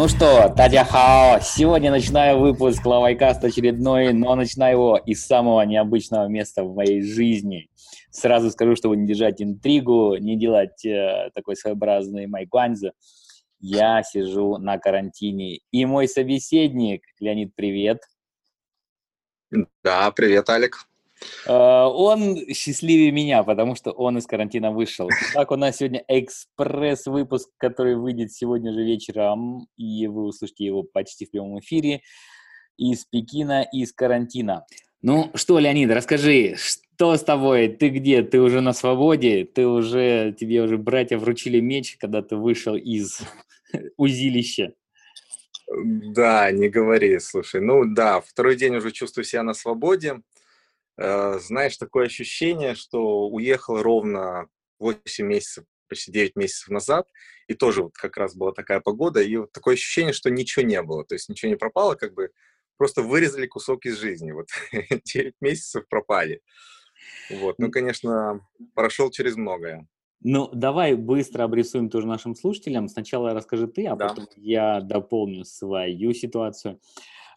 Ну что, Татья Хао, сегодня начинаю выпуск Лавайкаст очередной, но начинаю его из самого необычного места в моей жизни. Сразу скажу, чтобы не держать интригу, не делать э, такой своеобразный майкванза. Я сижу на карантине, и мой собеседник, Леонид, привет. Да, привет, Алик. Э, он счастливее меня, потому что он из карантина вышел. Так, у нас сегодня экспресс-выпуск, который выйдет сегодня же вечером, и вы услышите его почти в прямом эфире, из Пекина, из карантина. Ну что, Леонид, расскажи, что с тобой? Ты где? Ты уже на свободе? Ты уже, тебе уже братья вручили меч, когда ты вышел из узилища? Да, не говори, слушай. Ну да, второй день уже чувствую себя на свободе. Э, знаешь, такое ощущение, что уехал ровно 8 месяцев, почти 9 месяцев назад, и тоже вот как раз была такая погода, и вот такое ощущение, что ничего не было, то есть ничего не пропало, как бы просто вырезали кусок из жизни, вот 9 месяцев пропали. Вот, ну, конечно, прошел через многое. Ну, давай быстро обрисуем тоже нашим слушателям. Сначала расскажи ты, а да. потом я дополню свою ситуацию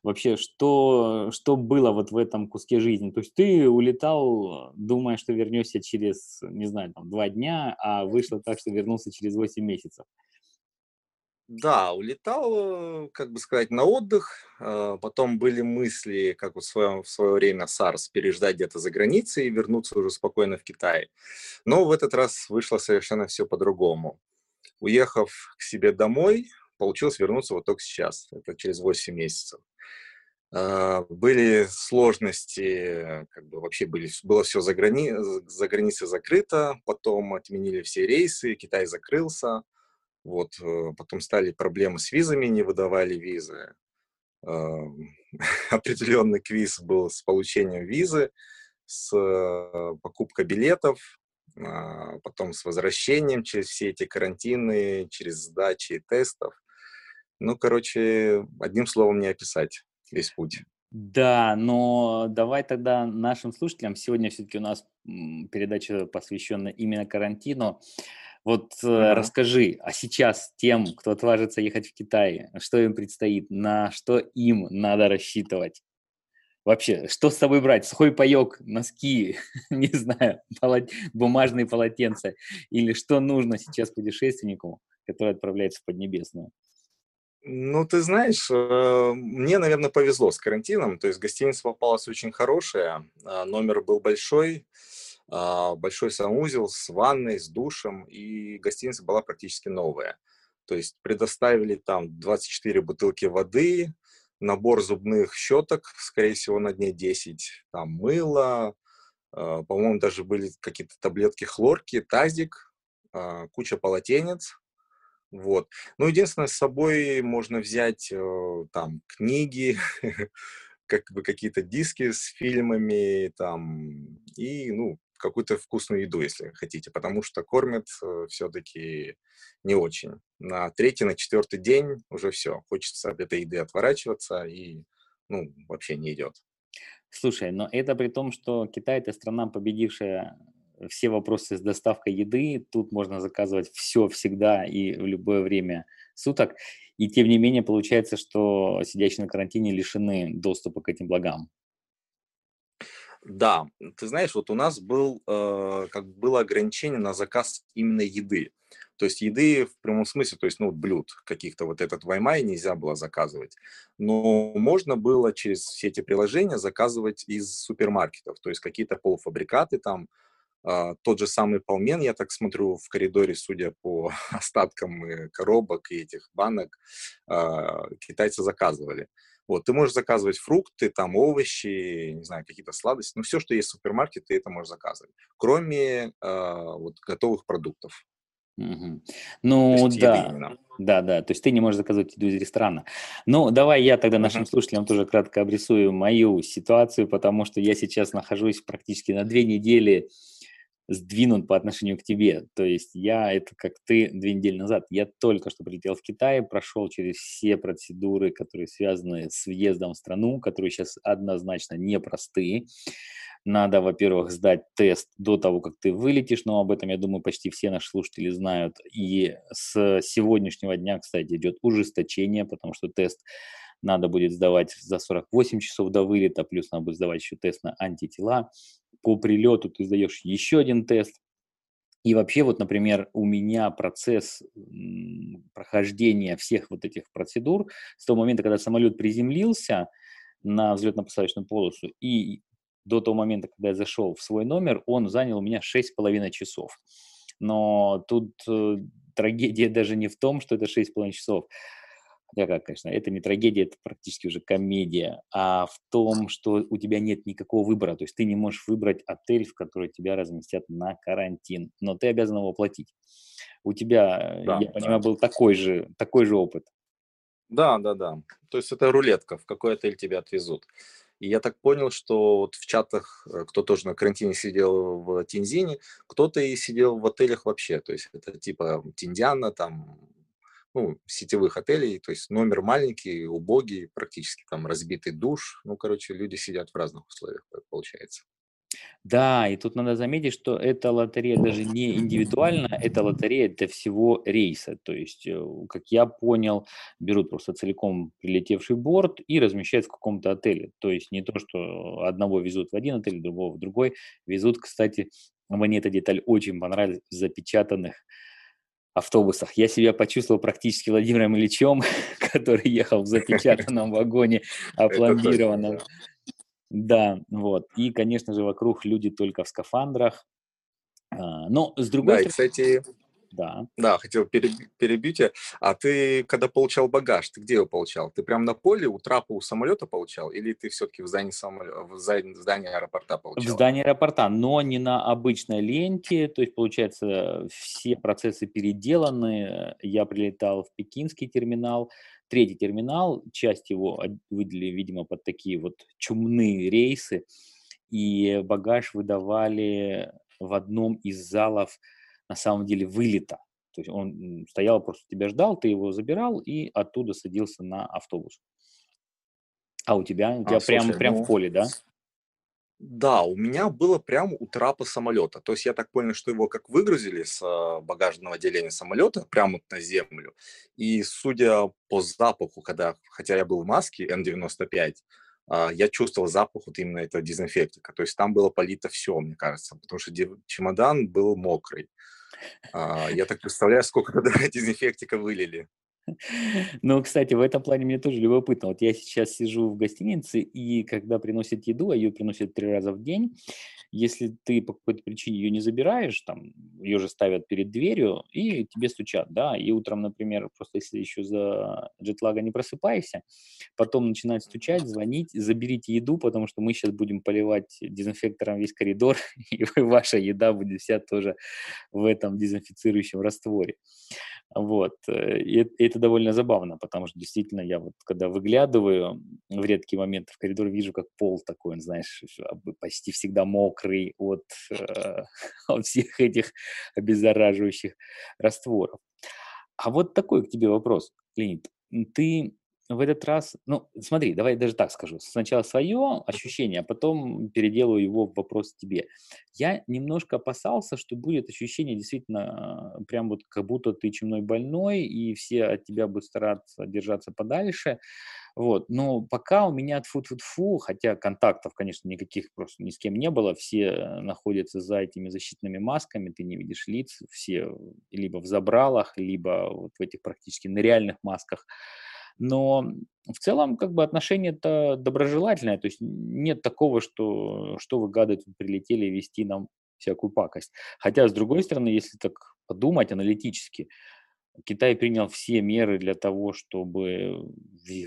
вообще, что, что было вот в этом куске жизни? То есть ты улетал, думая, что вернешься через, не знаю, там, два дня, а вышло так, что вернулся через 8 месяцев. Да, улетал, как бы сказать, на отдых. А, потом были мысли, как вот в свое, в свое время SARS, переждать где-то за границей и вернуться уже спокойно в Китай. Но в этот раз вышло совершенно все по-другому. Уехав к себе домой, получилось вернуться вот только сейчас, это через 8 месяцев. А, были сложности, как бы вообще были, было все за, грани, за границей закрыто, потом отменили все рейсы, Китай закрылся, вот, э, потом стали проблемы с визами, не выдавали визы. Определенный квиз был с получением визы, с э, покупкой билетов, а, потом с возвращением через все эти карантины, через сдачи тестов. Ну, короче, одним словом не описать весь путь. Да, но давай тогда нашим слушателям, сегодня все-таки у нас передача посвящена именно карантину, вот uh-huh. расскажи, а сейчас тем, кто отважится ехать в Китай, что им предстоит, на что им надо рассчитывать? Вообще, что с собой брать? Сухой паек, носки, не знаю, полот... бумажные полотенца? Или что нужно сейчас путешественнику, который отправляется в Поднебесную? Ну, ты знаешь, э, мне, наверное, повезло с карантином. То есть гостиница попалась очень хорошая, а, номер был большой, а, большой санузел с ванной, с душем, и гостиница была практически новая. То есть предоставили там 24 бутылки воды, набор зубных щеток, скорее всего, на дне 10, там мыло, а, по-моему, даже были какие-то таблетки хлорки, тазик, куча полотенец, вот. Ну, единственное, с собой можно взять э, там книги, как бы какие-то диски с фильмами, там, и, ну, какую-то вкусную еду, если хотите, потому что кормят э, все-таки не очень. На третий, на четвертый день уже все, хочется от этой еды отворачиваться и, ну, вообще не идет. Слушай, но это при том, что Китай это страна, победившая все вопросы с доставкой еды. Тут можно заказывать все всегда и в любое время суток. И тем не менее получается, что сидящие на карантине лишены доступа к этим благам. Да, ты знаешь, вот у нас был, э, как было ограничение на заказ именно еды. То есть еды в прямом смысле, то есть ну, блюд каких-то, вот этот Ваймай нельзя было заказывать. Но можно было через все эти приложения заказывать из супермаркетов, то есть какие-то полуфабрикаты там, тот же самый полмен, я так смотрю, в коридоре, судя по остаткам коробок и этих банок, а, китайцы заказывали. Вот, ты можешь заказывать фрукты, там, овощи, не знаю, какие-то сладости, ну, все, что есть в супермаркете, ты это можешь заказывать, кроме э, вот готовых продуктов. Угу. Ну, да, да, да, то есть ты не можешь заказывать еду из ресторана. Ну, давай я тогда нашим uh-huh. слушателям тоже кратко обрисую мою ситуацию, потому что я сейчас нахожусь практически на две недели сдвинут по отношению к тебе. То есть я, это как ты две недели назад, я только что прилетел в Китай, прошел через все процедуры, которые связаны с въездом в страну, которые сейчас однозначно непростые. Надо, во-первых, сдать тест до того, как ты вылетишь, но об этом, я думаю, почти все наши слушатели знают. И с сегодняшнего дня, кстати, идет ужесточение, потому что тест надо будет сдавать за 48 часов до вылета, плюс надо будет сдавать еще тест на антитела. По прилету ты сдаешь еще один тест. И вообще, вот, например, у меня процесс прохождения всех вот этих процедур с того момента, когда самолет приземлился на взлетно-посадочную полосу и до того момента, когда я зашел в свой номер, он занял у меня 6,5 часов. Но тут э, трагедия даже не в том, что это 6,5 часов. Хотя как, конечно, это не трагедия, это практически уже комедия, а в том, что у тебя нет никакого выбора. То есть ты не можешь выбрать отель, в который тебя разместят на карантин, но ты обязан его платить. У тебя, да, я да. понимаю, был такой же, такой же опыт. Да, да, да. То есть это рулетка, в какой отель тебя отвезут. И я так понял, что вот в чатах, э, кто тоже на карантине сидел в Тинзине, кто-то и сидел в отелях вообще. То есть это типа Тиндиана, там, ну, сетевых отелей, то есть номер маленький, убогий, практически там разбитый душ. Ну, короче, люди сидят в разных условиях, получается. Да, и тут надо заметить, что эта лотерея даже не индивидуальна, это лотерея для всего рейса. То есть, э, как я понял, берут просто целиком прилетевший борт и размещают в каком-то отеле. То есть не то, что одного везут в один отель, другого в другой. Везут, кстати, мне эта деталь очень понравилась, запечатанных автобусах. Я себя почувствовал практически Владимиром Ильичем, который ехал в запечатанном вагоне, опломбированном. Да, вот. И, конечно же, вокруг люди только в скафандрах. А, но с другой да, стороны... кстати, да. Да, хотел перебить тебя. А ты, когда получал багаж, ты где его получал? Ты прям на поле у трапа у самолета получал? Или ты все-таки в здании, самолета, в здании аэропорта получал? В здании аэропорта, но не на обычной ленте. То есть, получается, все процессы переделаны. Я прилетал в пекинский терминал, третий терминал, часть его выделили, видимо, под такие вот чумные рейсы, и багаж выдавали в одном из залов на самом деле вылета. То есть он стоял, просто тебя ждал, ты его забирал и оттуда садился на автобус. А у тебя? У тебя а, прям, слушай, прям ну, в поле, да? Да, у меня было прямо у трапа самолета. То есть я так понял, что его как выгрузили с а, багажного отделения самолета прямо на землю. И судя по запаху, когда, хотя я был в маске N95, а, я чувствовал запах вот именно этого дезинфектика. То есть там было полито все, мне кажется, потому что чемодан был мокрый. А, я так представляю, сколько тогда дезинфектика вылили. Ну, кстати, в этом плане мне тоже любопытно. Вот я сейчас сижу в гостинице, и когда приносят еду, а ее приносят три раза в день, если ты по какой-то причине ее не забираешь, там, ее же ставят перед дверью, и тебе стучат, да, и утром, например, просто если еще за джетлага не просыпаешься, потом начинают стучать, звонить, заберите еду, потому что мы сейчас будем поливать дезинфектором весь коридор, и ваша еда будет вся тоже в этом дезинфицирующем растворе. Вот. Э, и это довольно забавно, потому что действительно я вот когда выглядываю в редкие моменты в коридор, вижу, как пол такой, он, знаешь, почти всегда мокрый от, э, от всех этих обеззараживающих растворов. А вот такой к тебе вопрос, Леонид. Ты в этот раз, ну, смотри, давай даже так скажу. Сначала свое ощущение, а потом переделаю его в вопрос тебе. Я немножко опасался, что будет ощущение действительно а, прям вот как будто ты чумной больной, и все от тебя будут стараться держаться подальше. Вот. Но пока у меня фу фу фу хотя контактов, конечно, никаких просто ни с кем не было, все находятся за этими защитными масками, ты не видишь лиц, все либо в забралах, либо вот в этих практически на реальных масках. Но в целом как бы отношение-то доброжелательное, то есть нет такого, что, что вы, гады, тут прилетели вести нам всякую пакость. Хотя, с другой стороны, если так подумать аналитически, Китай принял все меры для того, чтобы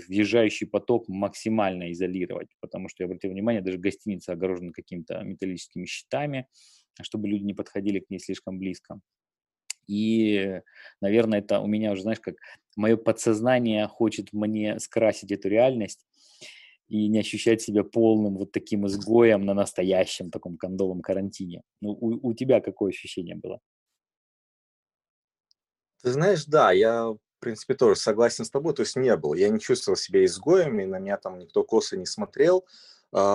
въезжающий поток максимально изолировать, потому что, я обратил внимание, даже гостиница огорожена какими-то металлическими щитами, чтобы люди не подходили к ней слишком близко. И, наверное, это у меня уже, знаешь, как мое подсознание хочет мне скрасить эту реальность. и не ощущать себя полным вот таким изгоем на настоящем таком кондовом карантине. Ну, у, у тебя какое ощущение было? Ты знаешь, да, я, в принципе, тоже согласен с тобой, то есть не был. Я не чувствовал себя изгоем, и на меня там никто косо не смотрел.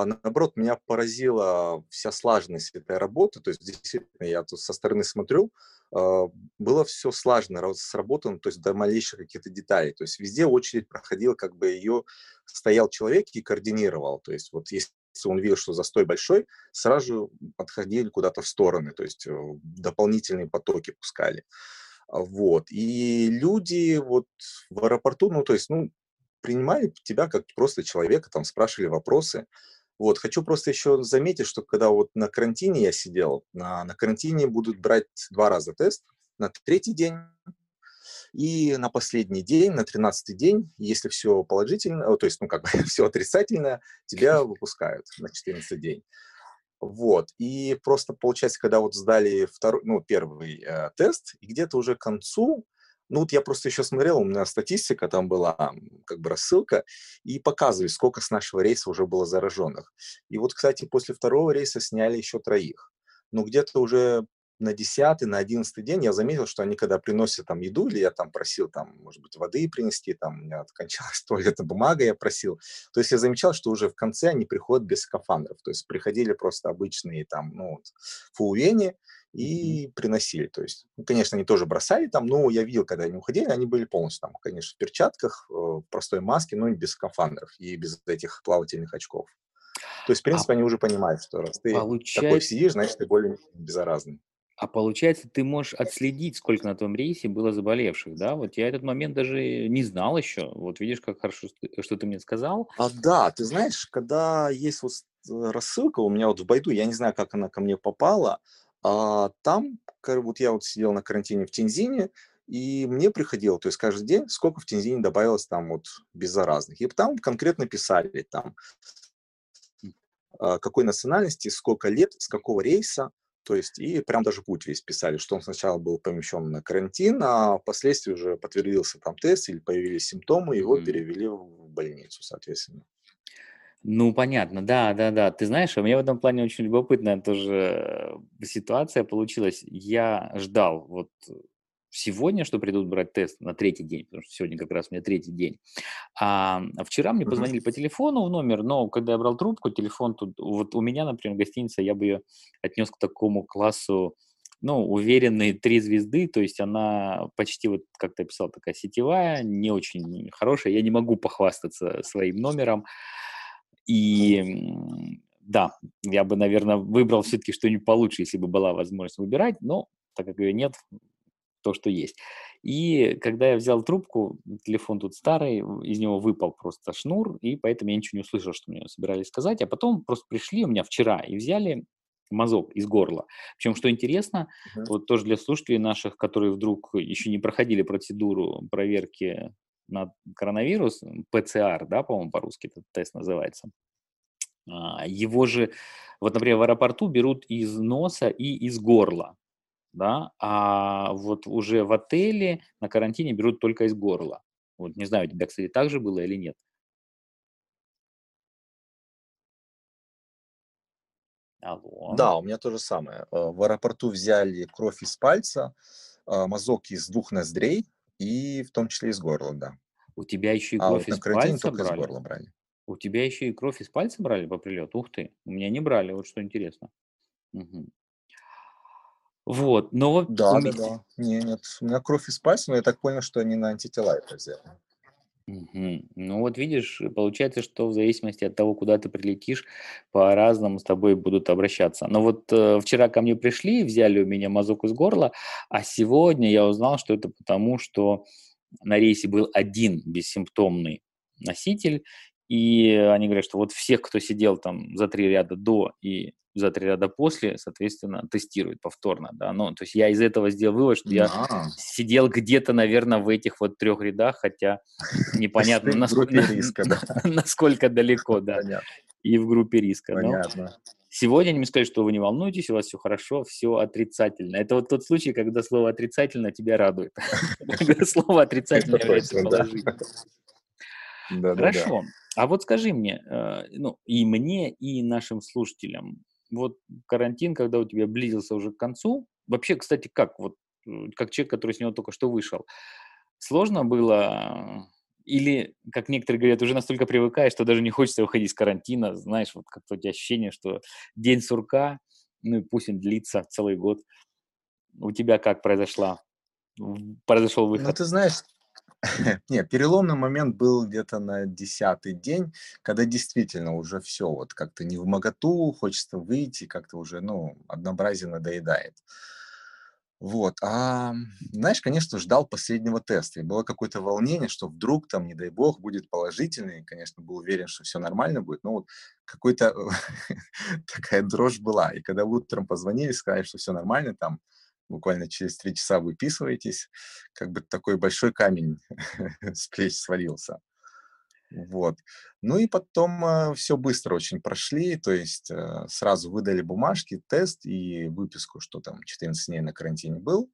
Наоборот, меня поразила вся слаженность этой работы, то есть действительно я тут со стороны смотрю, а, было все слаженно сработано, то есть до малейших каких-то деталей. То есть везде очередь проходила, как бы ее стоял человек и координировал. То есть вот если он видел, что застой большой, сразу отходили куда-то в стороны, то есть э, дополнительные потоки пускали. Вот. И люди вот в аэропорту, ну, то есть, ну, принимали тебя как просто человека, там спрашивали вопросы. Вот, хочу просто еще заметить, что когда вот на карантине я сидел, на, на карантине будут брать два раза тест, на третий день и на последний день, на тринадцатый день, если все положительно, то есть, ну, как бы все отрицательно, тебя выпускают на 14 день. Вот. И просто получается, когда вот сдали второй, ну, первый э, тест, и где-то уже к концу, ну вот я просто еще смотрел, у меня статистика там была, как бы рассылка, и показывали, сколько с нашего рейса уже было зараженных. И вот, кстати, после второго рейса сняли еще троих. Но где-то уже на десятый, на одиннадцатый день я заметил, что они когда приносят там еду, или я там просил там, может быть, воды принести, там у меня кончалась туалетная бумага, я просил. То есть я замечал, что уже в конце они приходят без скафандров. То есть приходили просто обычные там, ну, вот, фуэни, и приносили. То есть, ну, конечно, они тоже бросали там, но я видел, когда они уходили, они были полностью там, конечно, в перчатках, э, в простой маске, но и без скафандров и без этих плавательных очков. То есть, в принципе, а они уже понимают, что раз ты получается... такой сидишь, значит, ты более беззаразный. А получается, ты можешь отследить, сколько на том рейсе было заболевших, да? Вот я этот момент даже не знал еще. Вот видишь, как хорошо, что ты мне сказал. А да, ты знаешь, когда есть вот э, рассылка у меня вот в Байду, я не знаю, как она ко мне попала, а там, вот я вот сидел на карантине в Тензине, и мне приходило, то есть каждый день, сколько в Тензине добавилось там вот беззаразных. И там конкретно писали там, а, какой национальности, сколько лет, с какого рейса, то есть, и прям даже путь весь писали, что он сначала был помещен на карантин, а впоследствии уже подтвердился там тест или появились симптомы, его mm. перевели в больницу, соответственно. Ну, понятно, да, да, да. Ты знаешь, у меня в этом плане очень любопытная тоже э, ситуация получилась. Я ждал вот сегодня, что придут брать тест на третий день, потому что сегодня как раз у меня третий день. А вчера мне позвонили по телефону в номер, но когда я брал трубку, телефон тут, вот у меня, например, гостиница, я бы ее отнес к такому классу, ну, уверенные три звезды, то есть она почти вот, как ты описал, такая сетевая, не очень хорошая. Я не могу похвастаться своим номером. И да, я бы, наверное, выбрал все-таки что-нибудь получше, если бы была возможность выбирать, но так как ее нет, то, что есть. И когда я взял трубку, телефон тут старый, из него выпал просто шнур, и поэтому я ничего не услышал, что мне собирались сказать. А потом просто пришли у меня вчера и взяли мазок из горла. Причем, что интересно, uh-huh. вот тоже для слушателей наших, которые вдруг еще не проходили процедуру проверки на коронавирус, ПЦР, да, по-моему, по-русски этот тест называется, а, его же, вот, например, в аэропорту берут из носа и из горла, да, а вот уже в отеле на карантине берут только из горла. Вот не знаю, у тебя, кстати, так же было или нет? Алло. Да, у меня то же самое. Э, в аэропорту взяли кровь из пальца, а, мазок из двух ноздрей и в том числе из горла, да. У тебя еще и кровь а вот из пальца только брали? из горла брали. У тебя еще и кровь из пальца брали по прилету? Ух ты, у меня не брали, вот что интересно. Угу. Вот, но. Да, да, да. Не, нет, у меня кровь из пальца, но я так понял, что они на антитела это взяли. Угу. Ну вот видишь, получается, что в зависимости от того, куда ты прилетишь, по-разному с тобой будут обращаться. Но вот э, вчера ко мне пришли, взяли у меня мазок из горла, а сегодня я узнал, что это потому, что на рейсе был один бессимптомный носитель, и они говорят, что вот всех, кто сидел там за три ряда до и за три ряда после, соответственно, тестируют повторно, да, ну, то есть я из этого сделал вывод, что я а. сидел где-то, наверное, в этих вот трех рядах, хотя непонятно, насколько, риска, да. насколько далеко, да, Понятно. и в группе риска. Понятно. Но сегодня они мне сказали, что вы не волнуйтесь, у вас все хорошо, все отрицательно. Это вот тот случай, когда слово отрицательно тебя радует, когда слово отрицательно является положительным. Хорошо. А вот скажи мне, э, ну, и мне, и нашим слушателям, вот карантин, когда у тебя близился уже к концу, вообще, кстати, как вот, э, как человек, который с него только что вышел, сложно было или, как некоторые говорят, уже настолько привыкаешь, что даже не хочется выходить из карантина, знаешь, вот как-то у тебя ощущение, что день сурка, ну и пусть он длится целый год. У тебя как произошла, произошел Ну, выход? ты знаешь, нет, переломный момент был где-то на десятый день, когда действительно уже все, вот как-то не в моготу, хочется выйти, как-то уже, ну, однообразие надоедает. Вот, а, знаешь, конечно, ждал последнего теста, и было какое-то волнение, что вдруг там, не дай бог, будет положительный, конечно, был уверен, что все нормально будет, но вот какой-то такая дрожь была, и когда утром позвонили, сказали, что все нормально, там буквально через три часа выписываетесь, как бы такой большой камень с плеч свалился. Вот. Ну и потом все быстро очень прошли, то есть э, сразу выдали бумажки, тест и выписку, что там 14 дней на карантине был.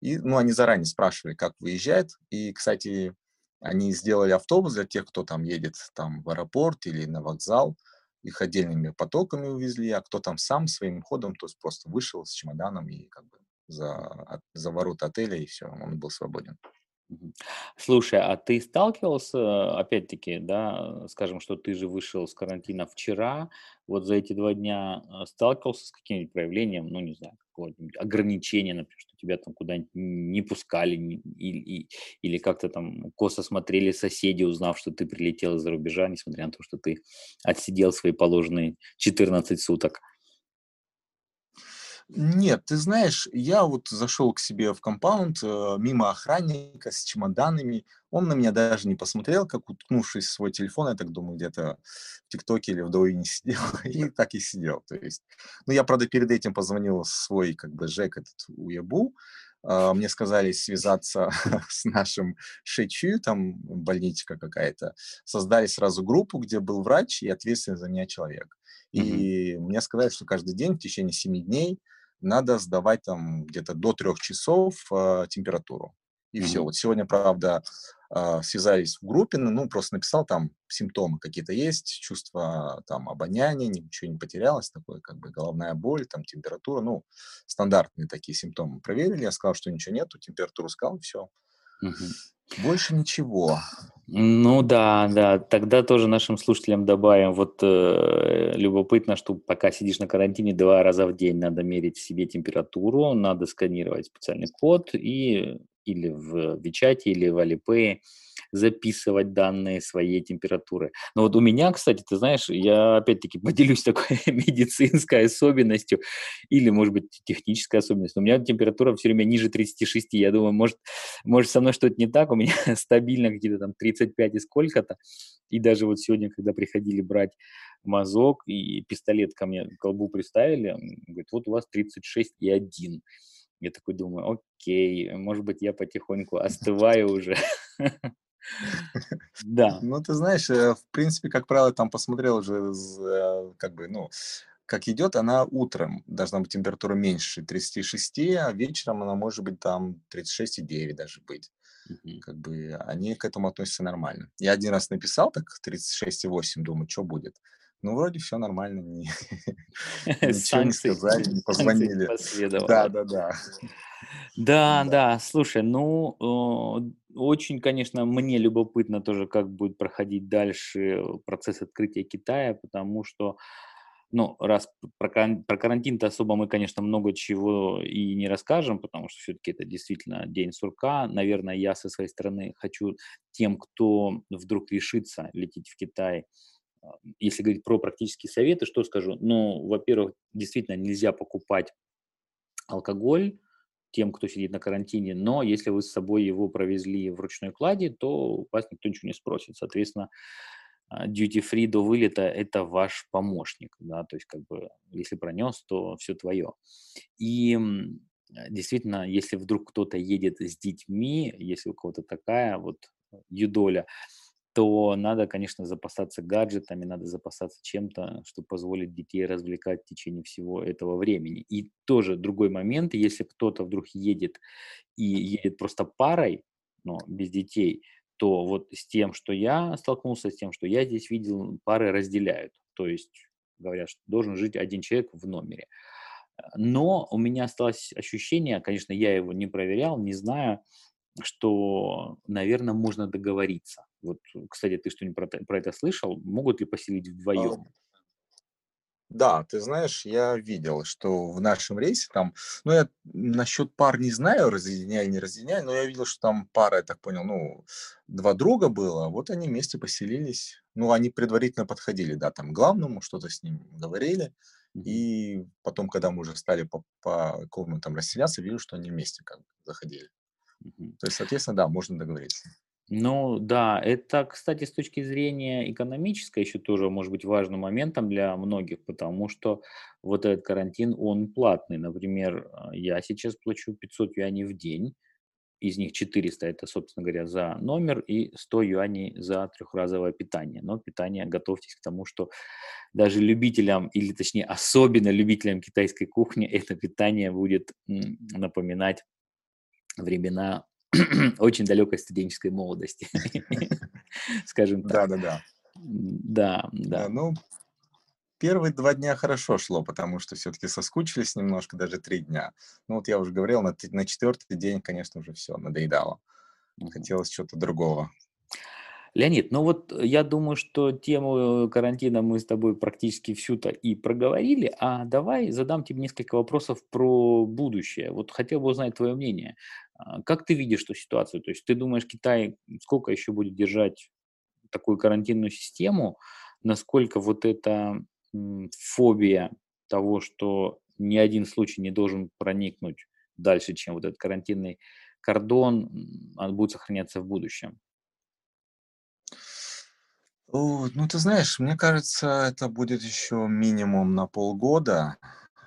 И, ну, они заранее спрашивали, как выезжает. И, кстати, они сделали автобус для тех, кто там едет там в аэропорт или на вокзал. Их отдельными потоками увезли, а кто там сам своим ходом, то есть просто вышел с чемоданом и как бы за, за ворота отеля, и все, он был свободен. Слушай, а ты сталкивался, опять-таки, да, скажем, что ты же вышел с карантина вчера, вот за эти два дня э, сталкивался с каким-нибудь проявлением, ну, не знаю, какого-нибудь ограничения, например, что тебя там куда-нибудь не пускали, не- и- и- или как-то там косо смотрели соседи, узнав, что ты прилетел из-за рубежа, несмотря на то, что ты отсидел свои положенные 14 суток. Нет, ты знаешь, я вот зашел к себе в компаунд, э, мимо охранника с чемоданами. Он на меня даже не посмотрел, как уткнувшись в свой телефон, я так думаю, где-то в ТикТоке или в Douyin сидел, и так и сидел. То есть, ну, я, правда, перед этим позвонил свой, как бы, ЖЭК, этот УЕБУ, А, мне сказали связаться с нашим ШЧУ, там больничка какая-то. Создали сразу группу, где был врач и ответственный за меня человек. И мне сказали, что каждый день в течение 7 дней надо сдавать там где-то до трех часов а, температуру. И все. Мгм. Вот сегодня, правда, а, связались в группе, ну, просто написал там симптомы какие-то есть, чувство там обоняния, ничего не потерялось, такое как бы головная боль, там температура, ну, стандартные такие симптомы. Проверили, я сказал, что ничего нету, температуру сказал, все. Мгм. Больше ничего. Ну да, да, тогда тоже нашим слушателям добавим, вот э, любопытно, что пока сидишь на карантине, два раза в день надо мерить себе температуру, надо сканировать специальный код и или в Вичате, или в Алипее записывать данные своей температуры. Но вот у меня, кстати, ты знаешь, я опять-таки поделюсь такой медицинской особенностью или, может быть, технической особенностью. У меня температура все время ниже 36. Я думаю, может, может со мной что-то не так, у меня стабильно какие-то там 35 и сколько-то. И даже вот сегодня, когда приходили брать мазок и пистолет ко мне к колбу приставили, говорит, вот у вас 36 и 1. Я такой думаю, окей, может быть, я потихоньку остываю уже. Да. Ну, ты знаешь, э, в принципе, как правило, там посмотрел уже, э, как бы, ну, как идет, она утром должна быть температура меньше 36, а вечером она может быть там 36,9 даже быть. Мгм. Как бы они к этому относятся нормально. Я один раз написал так 36,8, думаю, что будет. Ну, вроде все нормально, ни- ничего не сказали, не позвонили. Да, да, да. Да, Да. слушай, ну, очень, конечно, мне любопытно тоже, как будет проходить дальше процесс открытия Китая, потому что, ну, раз про, каран- про карантин-то особо мы, конечно, много чего и не расскажем, потому что все-таки это действительно день сурка. Наверное, я со своей стороны хочу тем, кто вдруг решится лететь в Китай, а, если говорить про практические советы, что скажу? Ну, во-первых, действительно нельзя покупать алкоголь тем, кто сидит на карантине, но если вы с собой его провезли в ручной кладе, то вас никто ничего не спросит. Соответственно, а, duty free до вылета– это ваш помощник, да, то есть как бы если пронес, то все твое. И действительно, если вдруг кто-то едет с детьми, если у кого-то такая вот э, юдоля, то надо, конечно, запасаться гаджетами, надо запасаться чем-то, что позволит детей развлекать в течение всего этого времени. И тоже другой момент, если кто-то вдруг едет и едет просто парой, но без детей, то вот с тем, что я столкнулся, с тем, что я здесь видел, пары разделяют. То есть говорят, что должен жить один человек в номере. Но у меня осталось ощущение, конечно, я его не проверял, не знаю, что, наверное, можно договориться. Вот, кстати, ты что-нибудь про, про это слышал? Могут ли поселить вдвоем? Да, ты знаешь, я видел, что в нашем рейсе там, ну, я насчет пар не знаю, разъединяй, не разъединяй, но я видел, что там пара, я так понял, ну, два друга было, вот они вместе поселились. Ну, они предварительно подходили, да, там, главному, что-то с ним говорили, и потом, когда мы уже стали по, по комнатам расселяться, видел, что они вместе как бы заходили. То есть, соответственно, да, можно договориться. Ну да, это, кстати, с точки зрения экономической еще тоже может быть важным моментом для многих, потому что вот этот карантин, он платный. Например, а, я сейчас плачу 500 юаней в день, из них 400 это, собственно говоря, за номер и 100 юаней за трехразовое питание. Но питание, готовьтесь к тому, что даже любителям, или точнее особенно любителям китайской кухни, это питание будет напоминать времена очень далекой студенческой молодости, скажем так. Да-да-да. Да, да. Ну, первые два дня хорошо шло, потому что все-таки соскучились немножко, даже три дня. Ну, вот я уже говорил, на, на четвертый день, конечно, уже все, надоедало. Хотелось чего-то другого. Леонид, ну вот я думаю, что тему карантина мы с тобой практически всю-то и проговорили, а давай задам тебе несколько вопросов про будущее. Вот хотел бы узнать твое мнение. А, как ты видишь эту ситуацию? То есть ты думаешь, Китай сколько еще будет держать такую карантинную систему? Насколько вот эта фобия того, что ни один случай не должен проникнуть дальше, чем вот этот карантинный кордон, он будет сохраняться в будущем? Ну, ты знаешь, мне кажется, это будет еще минимум на полгода.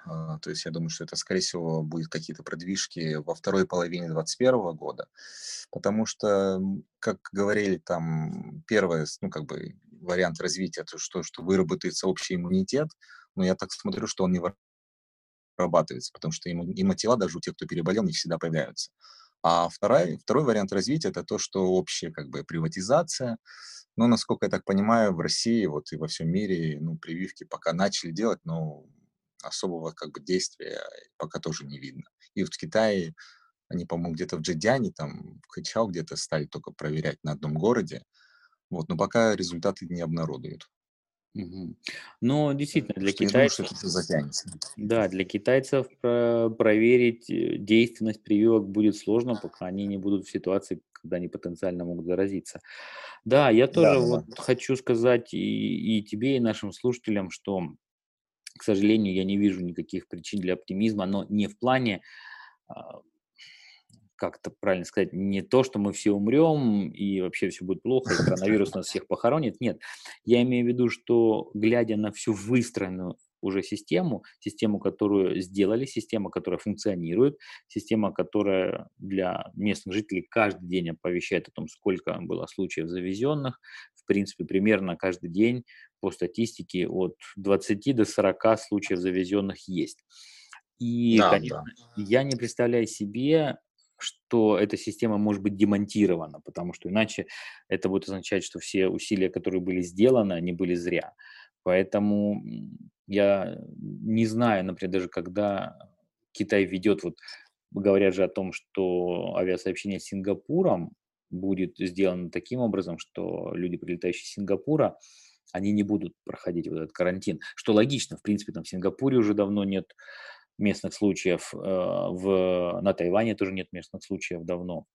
А, то есть я думаю, что это, скорее всего, будет какие-то продвижки во второй половине 2021 года. Потому что, как говорили там, первый, ну, как бы, вариант развития, то, что, что выработается общий иммунитет, но я так смотрю, что он не вырабатывается, потому что иммунитела даже у тех, кто переболел, не всегда появляются. А второй, второй вариант развития – это то, что общая как бы приватизация. Но, насколько я так понимаю, в России вот и во всем мире ну, прививки пока начали делать, но особого как бы действия пока тоже не видно. И вот в Китае они, по-моему, где-то в Джедяне, там, в Хэчао где-то стали только проверять на одном городе. Вот, но пока результаты не обнародуют. Но действительно, для что китайцев... Думаю, что это затянется. Да, для китайцев про- проверить э, действенность прививок будет сложно, пока они не будут в ситуации, когда они потенциально могут заразиться. Да, я тоже да, вот да. хочу сказать и, и тебе, и нашим слушателям, что к сожалению, я не вижу никаких причин для оптимизма, но не в плане, а, как это правильно сказать, не то, что мы все умрем и вообще все будет плохо, и коронавирус нас всех похоронит. Нет, я имею в виду, что глядя на всю выстроенную уже систему, систему, которую сделали, система, которая функционирует, система, которая для местных жителей каждый день оповещает о том, сколько было случаев завезенных. В принципе, примерно каждый день по статистике от 20 до 40 случаев завезенных есть. И, да, конечно, да. я не представляю себе, что эта система может быть демонтирована, потому что иначе это будет означать, что все усилия, которые были сделаны, они были зря. Поэтому я не знаю, например, даже когда Китай ведет, вот говорят же о том, что авиасообщение с Сингапуром будет сделано таким образом, что люди, прилетающие из Сингапура, они не будут проходить вот этот карантин. Что логично, в принципе, там в Сингапуре уже давно нет местных случаев, э, в, на Тайване тоже нет местных случаев давно.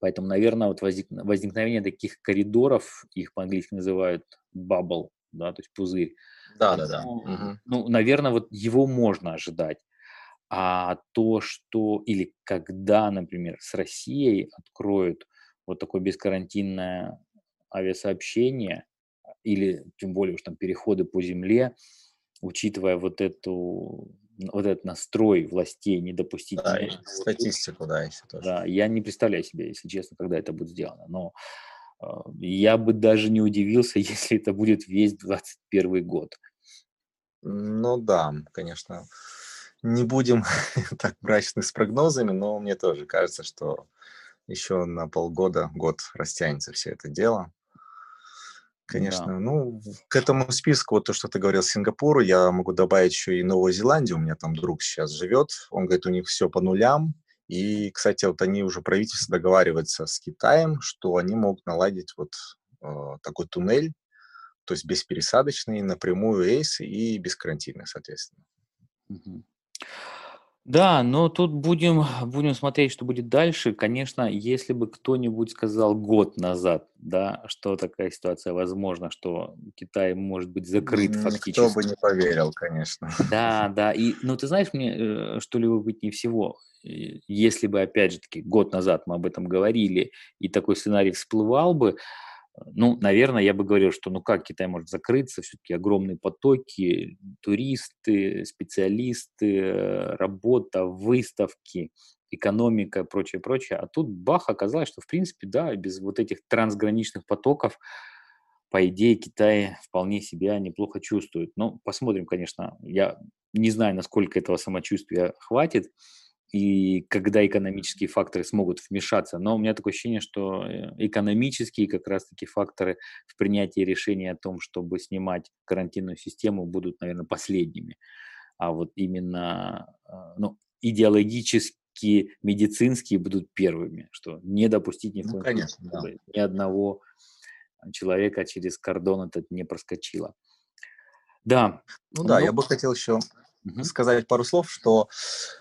Поэтому, наверное, вот возник, возникновение таких коридоров, их по-английски называют bubble, да, то есть пузырь. Да, да, да. Угу. Ну, наверное, вот его можно ожидать. А то, что или когда, например, с Россией откроют вот такое бескарантинное авиасообщение, или тем более уж там переходы по земле, учитывая вот эту вот этот настрой властей не допустить. Да, и статистику, да, еще тоже. Да, я не представляю себе, если честно, когда это будет сделано. Но э, я бы даже не удивился, если это будет весь 21 год. Ну да, конечно. Не будем так мрачны с прогнозами, но мне тоже кажется, что еще на полгода, год растянется все это дело. Конечно, да. ну, к этому списку, вот то, что ты говорил, Сингапуру, я могу добавить еще и Новую Зеландию, у меня там друг сейчас живет, он говорит, у них все по нулям, и, кстати, вот они уже, правительство договаривается с Китаем, что они могут наладить вот э, такой туннель, то есть беспересадочный, напрямую рейсы и без карантина, соответственно. Да, но тут будем, будем смотреть, что будет дальше. Конечно, если бы кто-нибудь сказал год назад, да, что такая ситуация возможна, что Китай может быть закрыт фактически. Никто бы не поверил, конечно. Да, да. И, ну, ты знаешь, мне э, что ли быть не всего. Если бы, опять же таки, год назад мы об этом говорили, и такой сценарий всплывал бы, ну, наверное, я бы говорил, что ну как Китай может закрыться, все-таки огромные потоки, туристы, специалисты, работа, выставки, экономика, прочее, прочее. А тут бах, оказалось, что в принципе, да, без вот этих трансграничных потоков, по идее, Китай вполне себя неплохо чувствует. Ну, посмотрим, конечно. Я не знаю, насколько этого самочувствия хватит и когда экономические факторы смогут вмешаться. Но у меня такое ощущение, что э, экономические как раз-таки факторы в принятии решения о том, чтобы снимать карантинную систему, будут, наверное, последними. А вот именно а, ну, идеологические, медицинские будут первыми, что не допустить ни, ну, конечно, да. ни одного человека через кордон этот не проскочило. Да. Ну да, Но... я бы хотел еще угу. сказать пару слов, что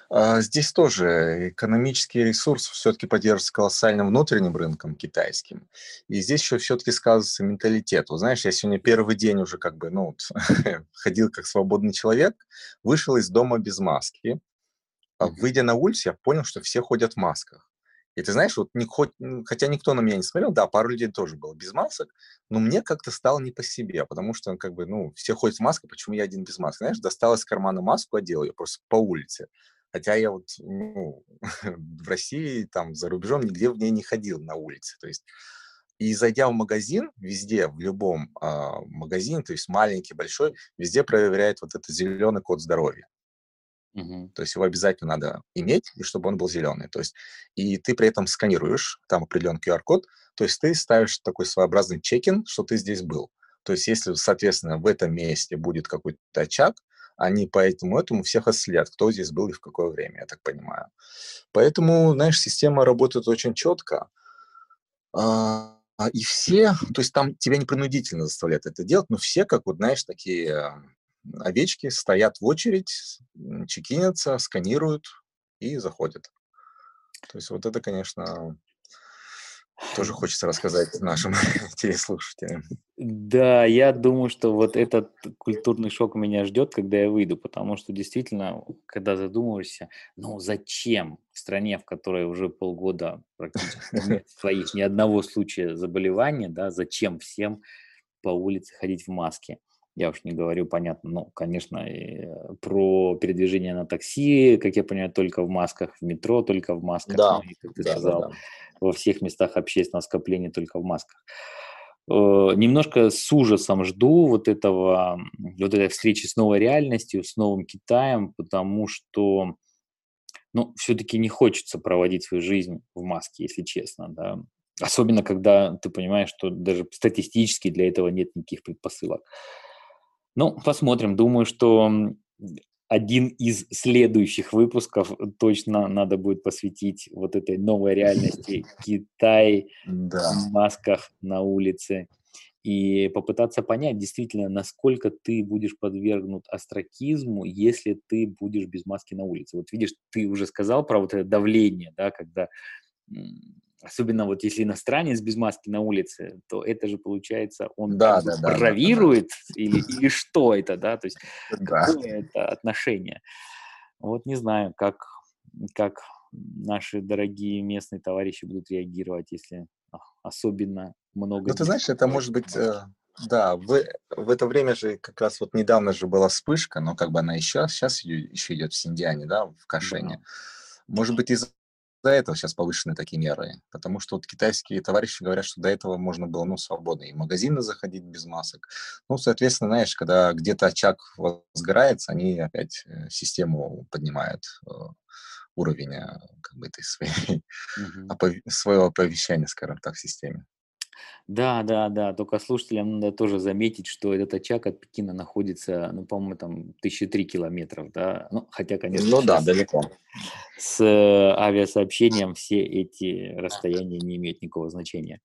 э, здесь тоже экономический ресурс все-таки поддерживается колоссальным внутренним рынком китайским. И здесь еще все-таки сказывается менталитет. Вот знаешь, я сегодня первый день уже как бы, ну, ходил как свободный человек, вышел из дома без маски. Угу. Выйдя на улицу, я понял, что все ходят в масках. И ты знаешь, вот не, хоть, хотя никто на меня не смотрел, да, пару людей тоже было без масок, но мне как-то стало не по себе, потому что, как бы, ну, все ходят с маской, почему я один без маски? Знаешь, достал из кармана маску, одел ее просто по улице. Хотя я вот ну, в России, там, за рубежом нигде в ней не ходил на улице. То есть и зайдя в магазин, везде, в любом э, магазине, то есть маленький, большой, везде проверяет вот этот зеленый код здоровья. Угу. То есть его обязательно надо иметь, и чтобы он был зеленый. То есть, и ты при этом сканируешь, там определенный QR-код, то есть ты ставишь такой своеобразный чекин, что ты здесь был. То есть если, соответственно, в этом месте будет какой-то очаг, они по этому этому всех отследят, кто здесь был и в какое время, я так понимаю. Поэтому, знаешь, система работает очень четко. А, и все, то есть там тебя не принудительно заставляют это делать, но все, как вот, знаешь, такие овечки стоят в очередь, чекинятся, сканируют и заходят. То есть вот это, конечно, тоже хочется рассказать нашим телеслушателям. Да, я думаю, что вот этот культурный шок меня ждет, когда я выйду, потому что действительно, когда задумываешься, ну зачем в стране, в которой уже полгода практически нет своих ни одного случая заболевания, да, зачем всем по улице ходить в маске? Я уж не говорю, понятно, ну, конечно, э, про передвижение на такси, как я понимаю, только в масках, в метро только в масках, да, ну, и, как ты да, сказал, да, да. во всех местах общественного скопления только в масках. Э, немножко с ужасом жду вот этого, вот этой встречи с новой реальностью, с новым Китаем, потому что, ну, все-таки не хочется проводить свою жизнь в маске, если честно, да. Особенно, когда ты понимаешь, что даже статистически для этого нет никаких предпосылок. Ну, посмотрим. Думаю, что один из следующих выпусков точно надо будет посвятить вот этой новой реальности Китай в масках на улице и попытаться понять действительно, насколько ты будешь подвергнут астракизму, если ты будешь без маски на улице. Вот видишь, ты уже сказал про вот это давление, да, когда особенно вот если иностранец без маски на улице, то это же получается, он да, да, бравирует да, да. Или, или что это, да, то есть да. какое это отношение. Вот не знаю, как, как наши дорогие местные товарищи будут реагировать, если особенно много... Ну, ты знаешь, это может быть... Э, да, в, в это время же как раз вот недавно же была вспышка, но как бы она еще, сейчас еще идет в Синдиане, да, в Кашене. Да. Может быть, из из-за этого сейчас повышены такие меры, потому что вот китайские товарищи говорят, что до этого можно было, ну, свободно и в магазины заходить без масок. Ну, соответственно, знаешь, когда где-то очаг возгорается, они опять э, систему поднимают э, уровень как бы этой своей, mm-hmm. своего оповещения, скажем так, в системе. Да, да, да. Только слушателям надо тоже заметить, что этот очаг от Пекина находится, ну, по-моему, там 1003 километров, да. Ну, хотя, конечно, Ну да, далеко. с э, авиасообщением все эти расстояния не имеют никакого значения.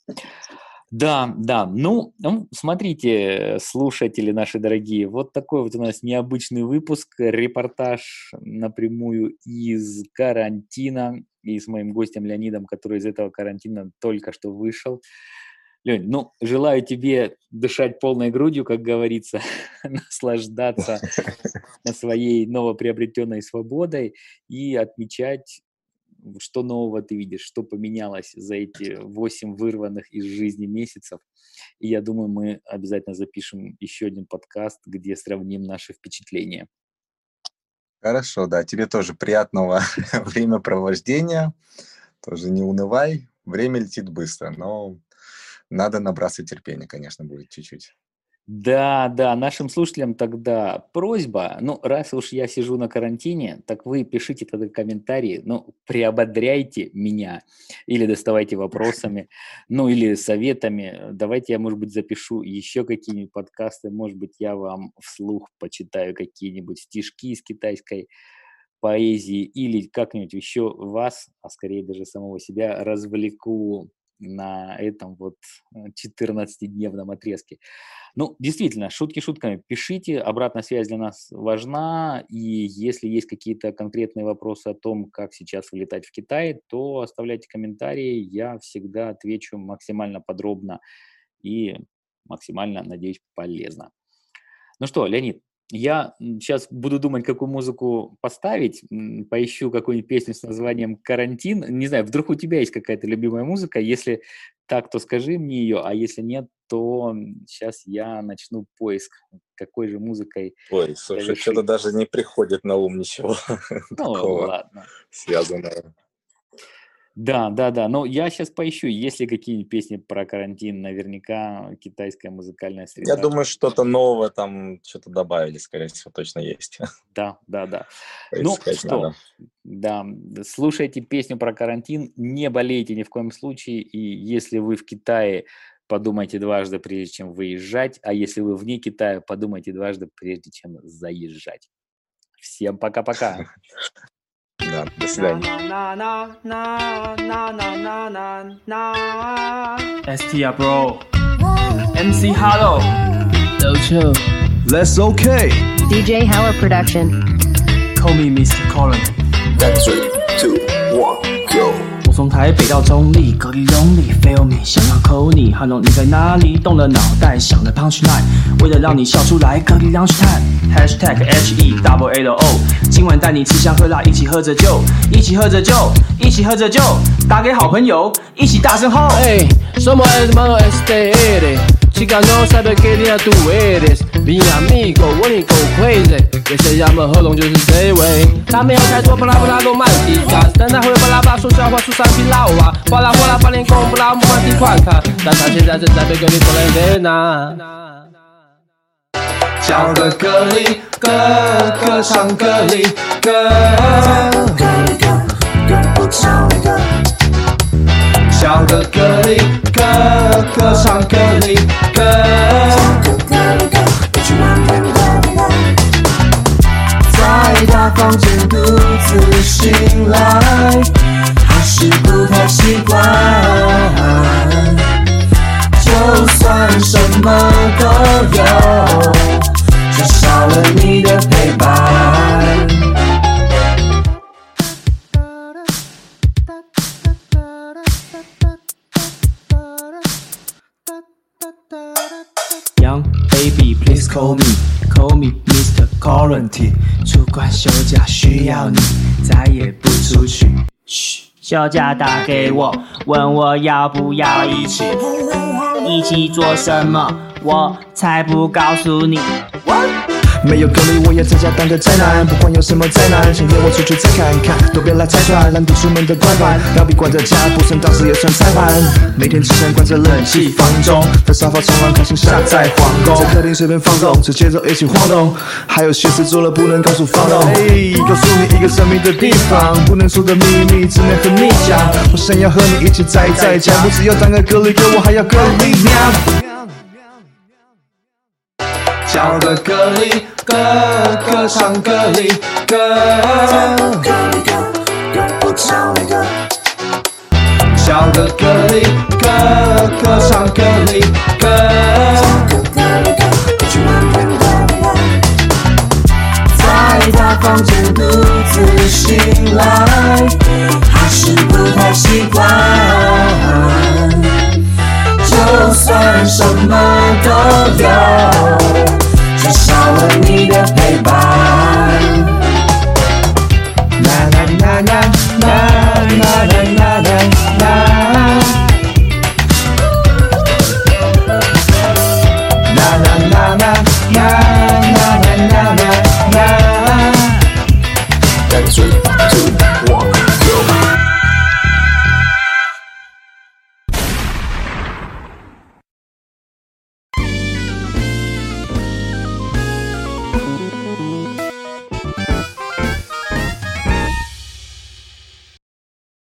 Да, да. Ну, ну, смотрите, слушатели наши дорогие, вот такой вот у нас необычный выпуск, репортаж напрямую из карантина и с моим гостем Леонидом, который из этого карантина только что вышел. Лень, ну, желаю тебе дышать полной грудью, как говорится, наслаждаться своей новоприобретенной свободой и отмечать, что нового ты видишь, что поменялось за эти восемь вырванных из жизни месяцев. И я думаю, мы обязательно запишем еще один подкаст, где сравним наши впечатления. Хорошо, да. Тебе тоже приятного времяпровождения. Тоже не унывай. Время летит быстро, но надо набраться терпения, конечно, будет чуть-чуть. Да, да, нашим слушателям тогда просьба, ну, раз уж я сижу на карантине, так вы пишите тогда комментарии, ну, приободряйте меня или доставайте вопросами, ну, или советами. Давайте я, может быть, запишу еще какие-нибудь подкасты, может быть, я вам вслух почитаю какие-нибудь стишки из китайской поэзии или как-нибудь еще вас, а скорее даже самого себя, развлеку на этом вот 14-дневном э, отрезке. Ну, действительно, шутки шутками. Пишите, обратная связь для нас важна, и если есть какие-то конкретные вопросы о том, как сейчас вылетать в Китай, то оставляйте комментарии, я всегда отвечу максимально подробно и максимально, надеюсь, полезно. Ну что, Леонид, я сейчас буду думать, какую музыку поставить, поищу какую-нибудь песню с названием «Карантин». Не знаю, вдруг у тебя есть какая-то любимая музыка? Если так, то скажи мне ее, а если нет, то сейчас я начну поиск, какой же музыкой Ой, слушай, что-то даже не приходит на ум ничего ну, такого ладно. связанного. Да, да, да. Но я сейчас поищу, есть ли какие-нибудь песни про карантин. Наверняка китайская музыкальная среда. Я думаю, что-то новое там что-то добавили, скорее всего, точно есть. Да, да, да. Ну что, надо. да, слушайте песню про карантин, не болейте ни в коем случае. И если вы в Китае, подумайте дважды, прежде чем выезжать. А если вы вне Китая, подумайте дважды, прежде чем заезжать. Всем пока-пока. ですでに。STR Bro. MC Hollow Dojo Let's OK DJ Howard Production. Call me Mr. Colin. 3, 2, go. 从台北到中立，隔离 lonely feel me，想要 call 你，Hello 你在哪里？动了脑袋，想了 punch line，为了让你笑出来，隔离 lunch time，Hashtag H E double L O，今晚带你吃香喝辣，一起喝着酒，一起喝着酒，一起喝着酒，打给好朋友，一起大声吼。Hey, Chicago，I be getting into weirds. Me and me go funny, go crazy. 这些鸭们合龙就是这位，他们要拆除布拉布拉多麦迪干。但他会布拉布拉说笑话，说三匹老娃，布拉布拉把脸公布拉布拉地宽看。但他现在正在被隔离不能回家。叫格格里，格格唱格里，格格格格唱。歌。叫个隔离，歌歌唱隔离歌。在大房间独自醒来，还是不太习惯。就算什么都有，却少了你的陪 Quarantine。出关休假需要你，再也不出去。嘘，休假打给我，问我要不要一起，一起做什么？我才不告诉你。没有隔离，我也在家当个宅男。不管有什么灾难，想约我出去再看看，都别来拆穿。懒得出门的乖乖，要比关在家不成当时也算裁判。每天只想关着冷气房中，在沙发床上开心下载皇宫，在客厅随便放纵，这节奏一起晃动。还有些事做了不能告诉房东，告诉你一个神秘的地方，不能说的秘密只能和你讲。我想要和你一起宅在家，不只要当个隔离狗，我还要隔离娘。小的歌里，哥哥唱歌里，哥哥歌里歌，哥哥唱那。小的歌里，哥哥唱歌里，哥。房间独自醒来，还是不太习惯。就算什么都有。缺少了你的陪伴啦啦啦啦啦啦啦啦